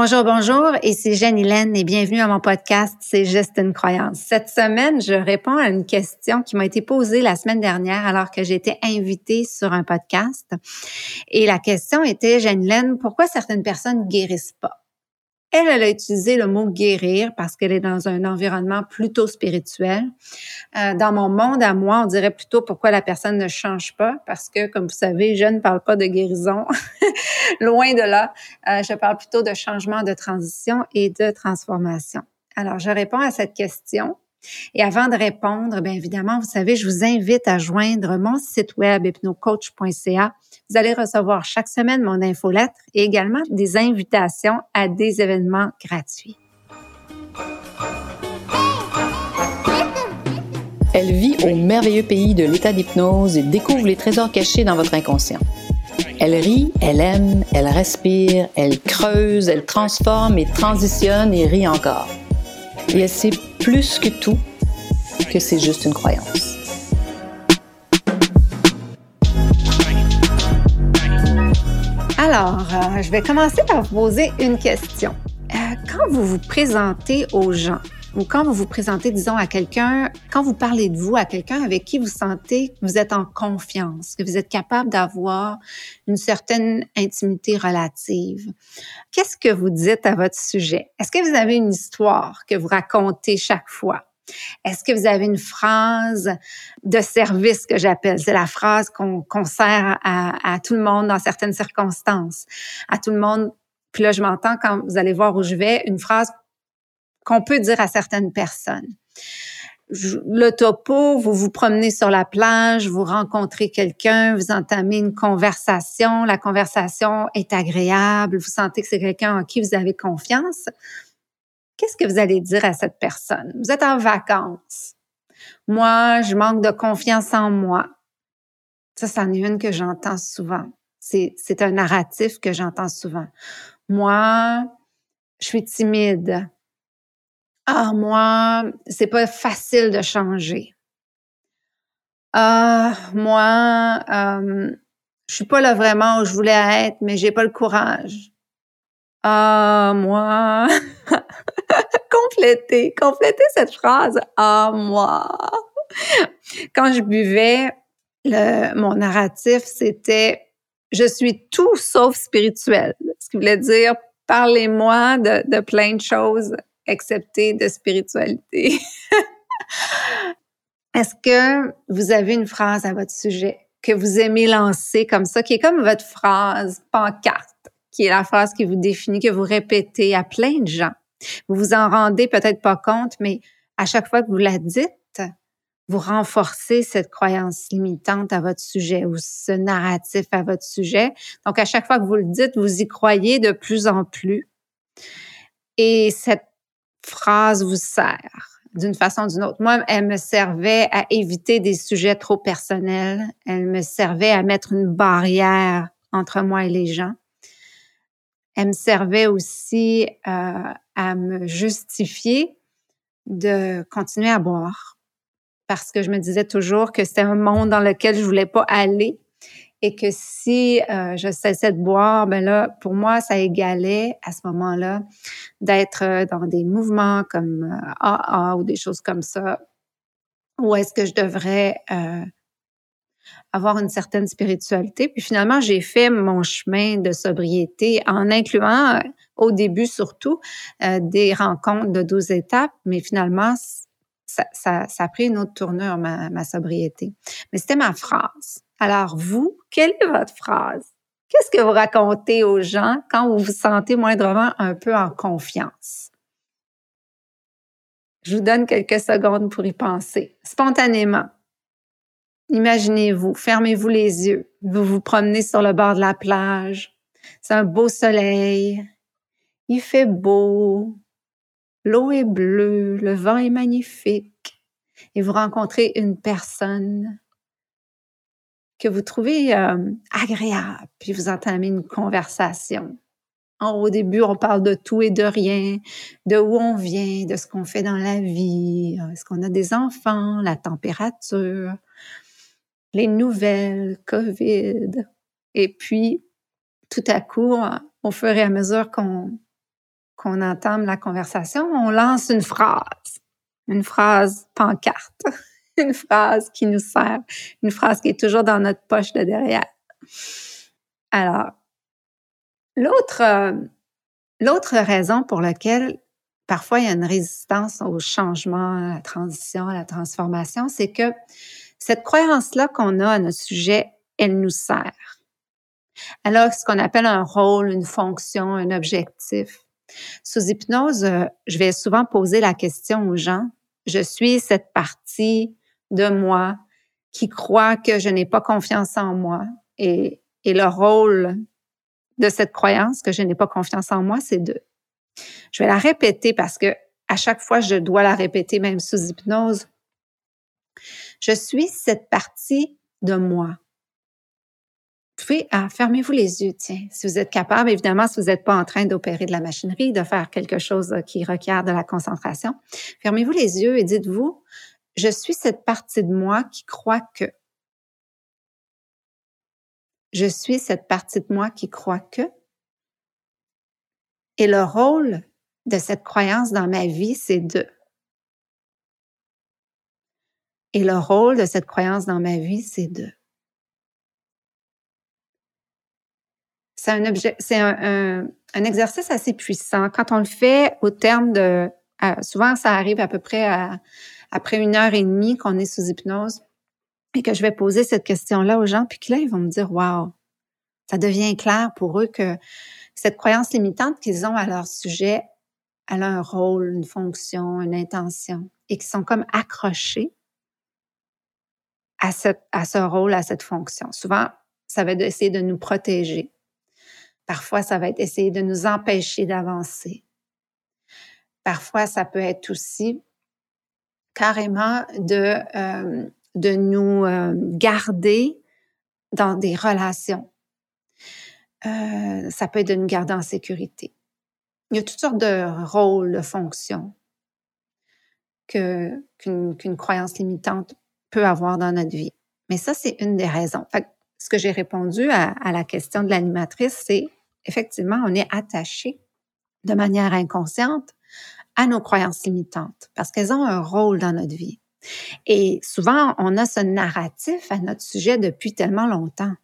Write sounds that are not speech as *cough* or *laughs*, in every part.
Bonjour, bonjour, ici Jeanne Hélène et bienvenue à mon podcast C'est juste une croyance. Cette semaine, je réponds à une question qui m'a été posée la semaine dernière alors que j'étais invitée sur un podcast. Et la question était, Jeanne Hélène, pourquoi certaines personnes guérissent pas? Elle, elle a utilisé le mot guérir parce qu'elle est dans un environnement plutôt spirituel. Euh, dans mon monde à moi, on dirait plutôt pourquoi la personne ne change pas parce que, comme vous savez, je ne parle pas de guérison. *laughs* Loin de là. Euh, je parle plutôt de changement, de transition et de transformation. Alors, je réponds à cette question et avant de répondre, bien évidemment, vous savez, je vous invite à joindre mon site web hypnocoach.ca. Vous allez recevoir chaque semaine mon infolettre et également des invitations à des événements gratuits. Elle vit au merveilleux pays de l'état d'hypnose et découvre les trésors cachés dans votre inconscient. Elle rit, elle aime, elle respire, elle creuse, elle transforme et transitionne et rit encore. Et elle plus que tout que c'est juste une croyance. Alors, euh, je vais commencer par vous poser une question. Euh, quand vous vous présentez aux gens, ou quand vous vous présentez, disons, à quelqu'un, quand vous parlez de vous à quelqu'un avec qui vous sentez que vous êtes en confiance, que vous êtes capable d'avoir une certaine intimité relative, qu'est-ce que vous dites à votre sujet? Est-ce que vous avez une histoire que vous racontez chaque fois? Est-ce que vous avez une phrase de service que j'appelle? C'est la phrase qu'on sert à, à tout le monde dans certaines circonstances. À tout le monde puis là, je m'entends quand vous allez voir où je vais, une phrase qu'on peut dire à certaines personnes. Le topo, vous vous promenez sur la plage, vous rencontrez quelqu'un, vous entamez une conversation, la conversation est agréable, vous sentez que c'est quelqu'un en qui vous avez confiance. Qu'est-ce que vous allez dire à cette personne? Vous êtes en vacances. Moi, je manque de confiance en moi. Ça, c'en est une que j'entends souvent. C'est, c'est un narratif que j'entends souvent. Moi, je suis timide. Ah, moi, c'est pas facile de changer. Ah, moi, euh, je suis pas là vraiment où je voulais être, mais j'ai pas le courage. Ah, moi. *laughs* complétez, complétez cette phrase. Ah, moi. Quand je buvais, le, mon narratif, c'était je suis tout sauf spirituel. Ce qui voulait dire parlez-moi de, de plein de choses excepté de spiritualité. *laughs* Est-ce que vous avez une phrase à votre sujet que vous aimez lancer comme ça, qui est comme votre phrase pancarte, qui est la phrase qui vous définit, que vous répétez à plein de gens? Vous vous en rendez peut-être pas compte, mais à chaque fois que vous la dites, vous renforcez cette croyance limitante à votre sujet ou ce narratif à votre sujet. Donc, à chaque fois que vous le dites, vous y croyez de plus en plus. Et cette phrase vous sert d'une façon ou d'une autre. Moi, elle me servait à éviter des sujets trop personnels. Elle me servait à mettre une barrière entre moi et les gens. Elle me servait aussi euh, à me justifier de continuer à boire parce que je me disais toujours que c'était un monde dans lequel je voulais pas aller et que si euh, je cessais de boire, ben là, pour moi, ça égalait à ce moment-là d'être euh, dans des mouvements comme AA euh, ou des choses comme ça, ou est-ce que je devrais avoir une certaine spiritualité. Puis finalement, j'ai fait mon chemin de sobriété en incluant au début surtout des rencontres de 12 étapes, mais finalement, ça, ça, ça, a pris une autre tournure, ma, ma sobriété. Mais c'était ma phrase. Alors, vous, quelle est votre phrase? Qu'est-ce que vous racontez aux gens quand vous vous sentez moindrement un peu en confiance? Je vous donne quelques secondes pour y penser, spontanément. Imaginez-vous, fermez-vous les yeux, vous vous promenez sur le bord de la plage, c'est un beau soleil, il fait beau, l'eau est bleue, le vent est magnifique, et vous rencontrez une personne que vous trouvez euh, agréable, puis vous entamez une conversation. Au début, on parle de tout et de rien, de où on vient, de ce qu'on fait dans la vie, est-ce qu'on a des enfants, la température, les nouvelles, COVID. Et puis, tout à coup, au fur et à mesure qu'on qu'on entame la conversation, on lance une phrase, une phrase pancarte, *laughs* une phrase qui nous sert, une phrase qui est toujours dans notre poche de derrière. Alors, l'autre, euh, l'autre raison pour laquelle parfois il y a une résistance au changement, à la transition, à la transformation, c'est que cette croyance-là qu'on a à notre sujet, elle nous sert. Alors, ce qu'on appelle un rôle, une fonction, un objectif. Sous hypnose, euh, je vais souvent poser la question aux gens, je suis cette partie de moi qui croit que je n'ai pas confiance en moi et, le rôle de cette croyance que je n'ai pas confiance en moi, c'est de. Je vais la répéter parce que à chaque fois, je dois la répéter, même sous hypnose. Je suis cette partie de moi. Pouvez, ah, fermez-vous les yeux, tiens, si vous êtes capable, évidemment, si vous n'êtes pas en train d'opérer de la machinerie, de faire quelque chose qui requiert de la concentration. Fermez-vous les yeux et dites-vous, je suis cette partie de moi qui croit que. Je suis cette partie de moi qui croit que. Et le rôle de cette croyance dans ma vie, c'est de. Et le rôle de cette croyance dans ma vie, c'est de. C'est un, objet, c'est un, exercice assez puissant. Quand on le fait au terme de, souvent ça arrive à peu près après une heure et demie qu'on est sous hypnose et que je vais poser cette question-là aux gens, puis que là, ils vont me dire, wow, ça devient clair pour eux que cette croyance limitante qu'ils ont à leur sujet, elle a un rôle, une fonction, une intention, et qui sont comme accrochés à, à ce rôle, à cette fonction. Souvent, ça va être d'essayer de nous protéger. Parfois, ça va être essayer de nous empêcher d'avancer. Parfois, ça peut être aussi carrément de, euh, de nous euh, garder dans des relations. Euh, ça peut être de nous garder en sécurité. Il y a toutes sortes de rôles, de fonctions qu'une, croyance limitante peut avoir dans notre vie. Mais ça, c'est une des raisons. ce que j'ai répondu à la question de l'animatrice, c'est effectivement, on est attaché de manière inconsciente à nos croyances limitantes parce qu'elles ont un rôle dans notre vie. Et souvent, on a ce narratif à notre sujet depuis tellement longtemps.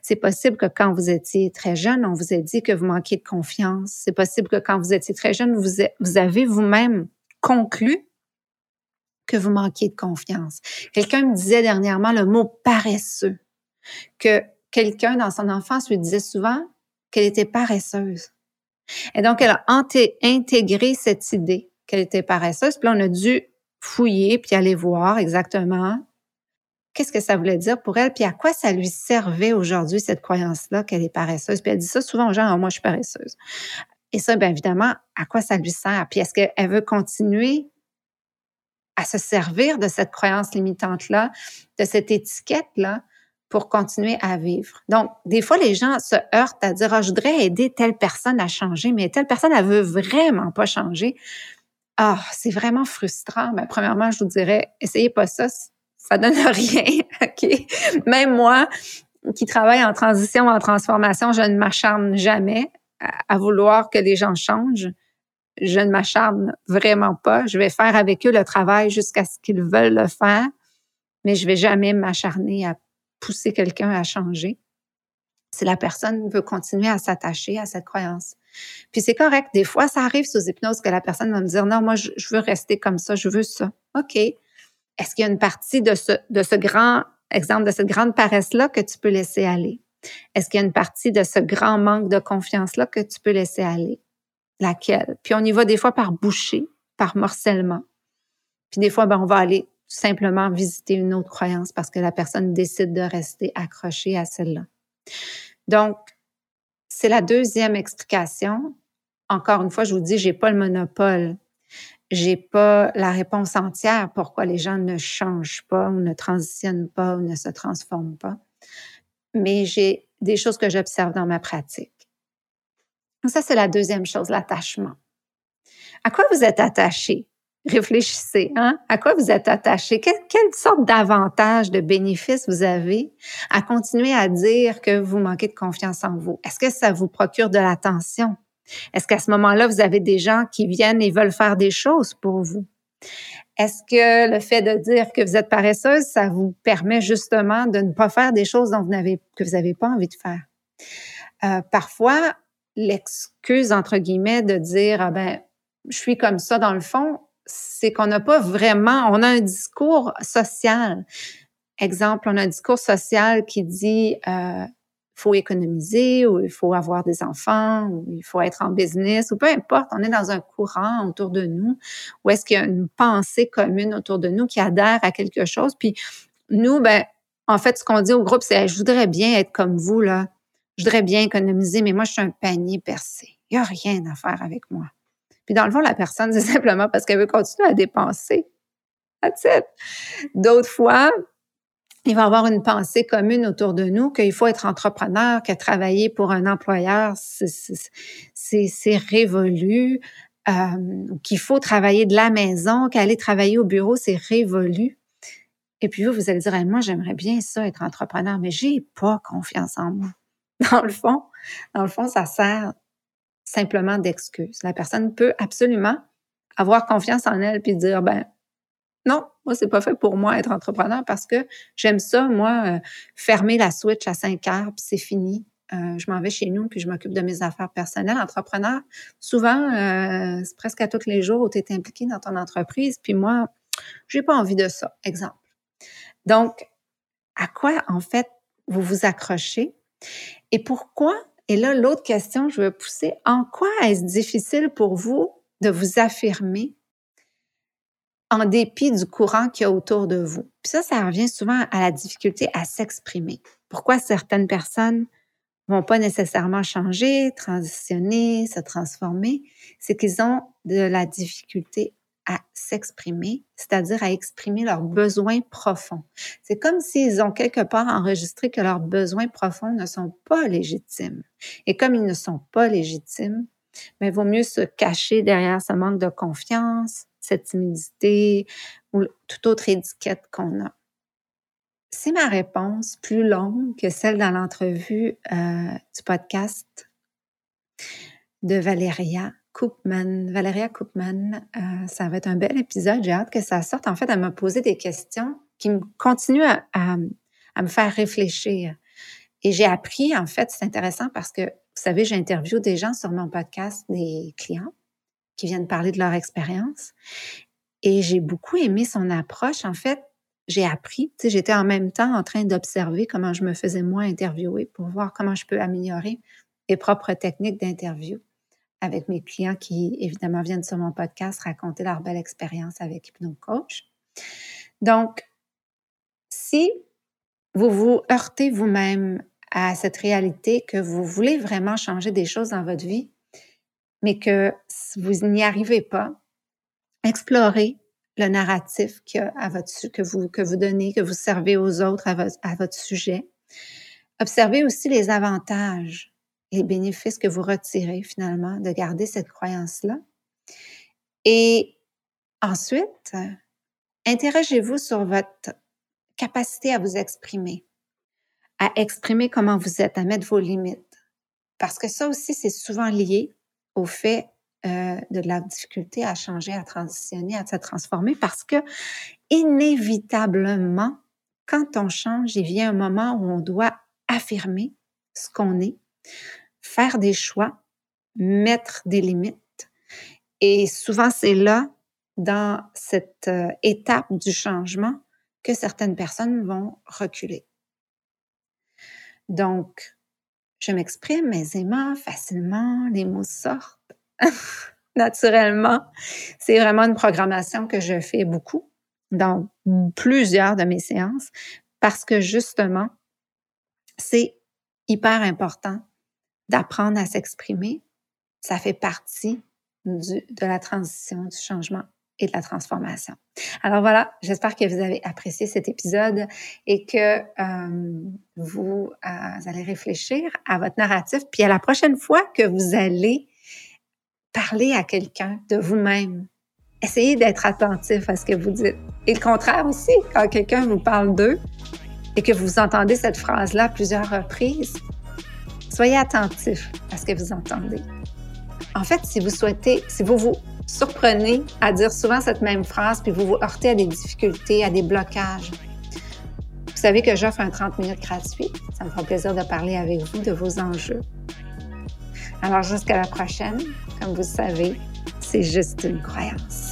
C'est possible que quand vous étiez très jeune, on vous ait dit que vous manquiez de confiance. C'est possible que quand vous étiez très jeune, vous, vous avez vous-même conclu que vous manquiez de confiance. Quelqu'un me disait dernièrement le mot paresseux, que quelqu'un dans son enfance lui disait souvent qu'elle était paresseuse. Et donc, elle a intégré cette idée qu'elle était paresseuse. Puis là, on a dû fouiller puis aller voir exactement qu'est-ce que ça voulait dire pour elle, puis à quoi ça lui servait aujourd'hui, cette croyance-là qu'elle est paresseuse. Puis elle dit ça souvent aux gens, ah, moi, je suis paresseuse. Et ça, bien évidemment, à quoi ça lui sert? Puis est-ce qu'elle veut continuer à se servir de cette croyance limitante-là, de cette étiquette-là, pour continuer à vivre. Donc, des fois, les gens se heurtent à dire, ah, je voudrais aider telle personne à changer, mais telle personne, elle veut vraiment pas changer. Ah, c'est vraiment frustrant. Mais premièrement, je vous dirais, essayez pas ça, ça donne *laughs* rien. OK? Même moi, qui travaille en transition, en transformation, je ne m'acharne jamais à, vouloir que les gens changent. Je ne m'acharne vraiment pas. Je vais faire avec eux le travail jusqu'à ce qu'ils veulent le faire, mais je vais jamais m'acharner à pousser quelqu'un à changer si la personne veut continuer à s'attacher à cette croyance. Puis c'est correct. Des fois, ça arrive sous hypnose que la personne va me dire, non, moi, je, veux rester comme ça, je veux ça. OK. Est-ce qu'il y a une partie de ce, de ce grand exemple, de cette grande paresse-là que tu peux laisser aller? Est-ce qu'il y a une partie de ce grand manque de confiance-là que tu peux laisser aller? Laquelle? Puis on y va des fois par boucher, par morcellement. Puis des fois, ben, on va aller simplement visiter une autre croyance parce que la personne décide de rester accrochée à celle-là. Donc, c'est la deuxième explication. Encore une fois, je vous dis, j'ai pas le monopole. J'ai pas la réponse entière pourquoi les gens ne changent pas ou ne transitionnent pas ou ne se transforment pas. Mais j'ai des choses que j'observe dans ma pratique. Ça, c'est la deuxième chose, l'attachement. À quoi vous êtes attaché? Réfléchissez, hein? À quoi vous êtes attaché? quelle sorte d'avantages, de bénéfices vous avez à continuer à dire que vous manquez de confiance en vous? Est-ce que ça vous procure de l'attention? Est-ce qu'à ce moment-là, vous avez des gens qui viennent et veulent faire des choses pour vous? Est-ce que le fait de dire que vous êtes paresseuse, ça vous permet justement de ne pas faire des choses dont vous que vous n'avez pas envie de faire? Euh, parfois, l'excuse, entre guillemets, de dire, ah ben, je suis comme ça dans le fond, c'est qu'on n'a pas vraiment, on a un discours social. Exemple, on a un discours social qui dit, euh, faut économiser ou il faut avoir des enfants ou il faut être en business ou peu importe, on est dans un courant autour de nous ou est-ce qu'il y a une pensée commune autour de nous qui adhère à quelque chose. Puis nous, ben, en fait, ce qu'on dit au groupe, c'est je voudrais bien être comme vous, là. Je voudrais bien économiser, mais moi, je suis un panier percé. Il n'y a rien à faire avec moi. Puis dans le fond, la personne, *laughs* c'est simplement parce qu'elle veut continuer à dépenser. That's. D'autres fois, il va y avoir une pensée commune autour de nous qu'il faut être entrepreneur, que travailler pour un employeur, c'est révolu, euh, qu'il faut travailler de la maison, qu'aller travailler au bureau, c'est révolu. Et puis vous, vous allez dire, moi, j'aimerais bien ça, être entrepreneur, mais j'ai pas confiance en moi. *laughs* Dans le fond, dans le fond, ça sert simplement d'excuse. La personne peut absolument avoir confiance en elle puis dire, ben, non, moi, c'est pas fait pour moi être entrepreneur parce que j'aime ça, moi, euh, fermer la switch à 5 heures, puis c'est fini. Euh, je m'en vais chez nous, puis je m'occupe de mes affaires personnelles. Entrepreneur, souvent, euh, c'est presque à tous les jours où tu es impliqué dans ton entreprise, puis moi, j'ai pas envie de ça, exemple. Donc, à quoi, en fait, vous vous accrochez et pourquoi? Et là, l'autre question, je veux pousser, en quoi est-ce difficile pour vous de vous affirmer en dépit du courant qu'il y a autour de vous? Puis ça, ça revient souvent à la difficulté à s'exprimer. Pourquoi certaines personnes vont pas nécessairement changer, transitionner, se transformer, c'est qu'ils ont de la difficulté à s'exprimer, c'est-à-dire à exprimer leurs besoins profonds. C'est comme s'ils ont quelque part enregistré que leurs besoins profonds ne sont pas légitimes. Et comme ils ne sont pas légitimes, mais il vaut mieux se cacher derrière ce manque de confiance, cette timidité ou toute autre étiquette qu'on a. C'est ma réponse plus longue que celle dans l'entrevue euh, du podcast de Valéria Koopman. Valéria Koopman, euh, ça va être un bel épisode. J'ai hâte que ça sorte. En fait, elle m'a posé des questions qui me continuent à, me faire réfléchir. Et j'ai appris, en fait, c'est intéressant parce que, vous savez, j'interviewe des gens sur mon podcast, des clients qui viennent parler de leur expérience. Et j'ai beaucoup aimé son approche. En fait, j'ai appris, j'étais en même temps en train d'observer comment je me faisais moi interviewer pour voir comment je peux améliorer mes propres techniques d'interview avec mes clients qui, évidemment, viennent sur mon podcast raconter leur belle expérience avec HypnoCoach. Donc, si vous vous heurtez vous-même à cette réalité que vous voulez vraiment changer des choses dans votre vie, mais que vous n'y arrivez pas, explorez le narratif que, vous, que vous donnez, que vous servez aux autres à votre sujet. Observez aussi les avantages, les bénéfices que vous retirez finalement de garder cette croyance-là. Et ensuite, interrogez-vous sur votre capacité à vous exprimer, à exprimer comment vous êtes, à mettre vos limites. Parce que ça aussi, c'est souvent lié au fait euh, de la difficulté à changer, à transitionner, à se transformer, parce que inévitablement, quand on change, il vient un moment où on doit affirmer ce qu'on est, faire des choix, mettre des limites. Et souvent, c'est là, dans cette euh, étape du changement, que certaines personnes vont reculer. Donc, je m'exprime aisément, facilement, les mots sortent *laughs* naturellement. C'est vraiment une programmation que je fais beaucoup dans plusieurs de mes séances parce que justement, c'est hyper important d'apprendre à s'exprimer. Ça fait partie de la transition, du changement et de la transformation. Alors voilà, j'espère que vous avez apprécié cet épisode et que euh, vous, euh, allez réfléchir à votre narratif. Puis à la prochaine fois que vous allez parler à quelqu'un de vous-même, essayez d'être attentif à ce que vous dites. Et le contraire aussi, quand quelqu'un vous parle d'eux et que vous entendez cette phrase-là plusieurs reprises, soyez attentif à ce que vous entendez. En fait, si vous souhaitez, si vous vous surprenez à dire souvent cette même phrase, puis vous vous heurtez à des difficultés, à des blocages, vous savez que j'offre un 30 minutes gratuit. Ça me fera plaisir de parler avec vous de vos enjeux. Alors, jusqu'à la prochaine, comme vous savez, c'est juste une croyance.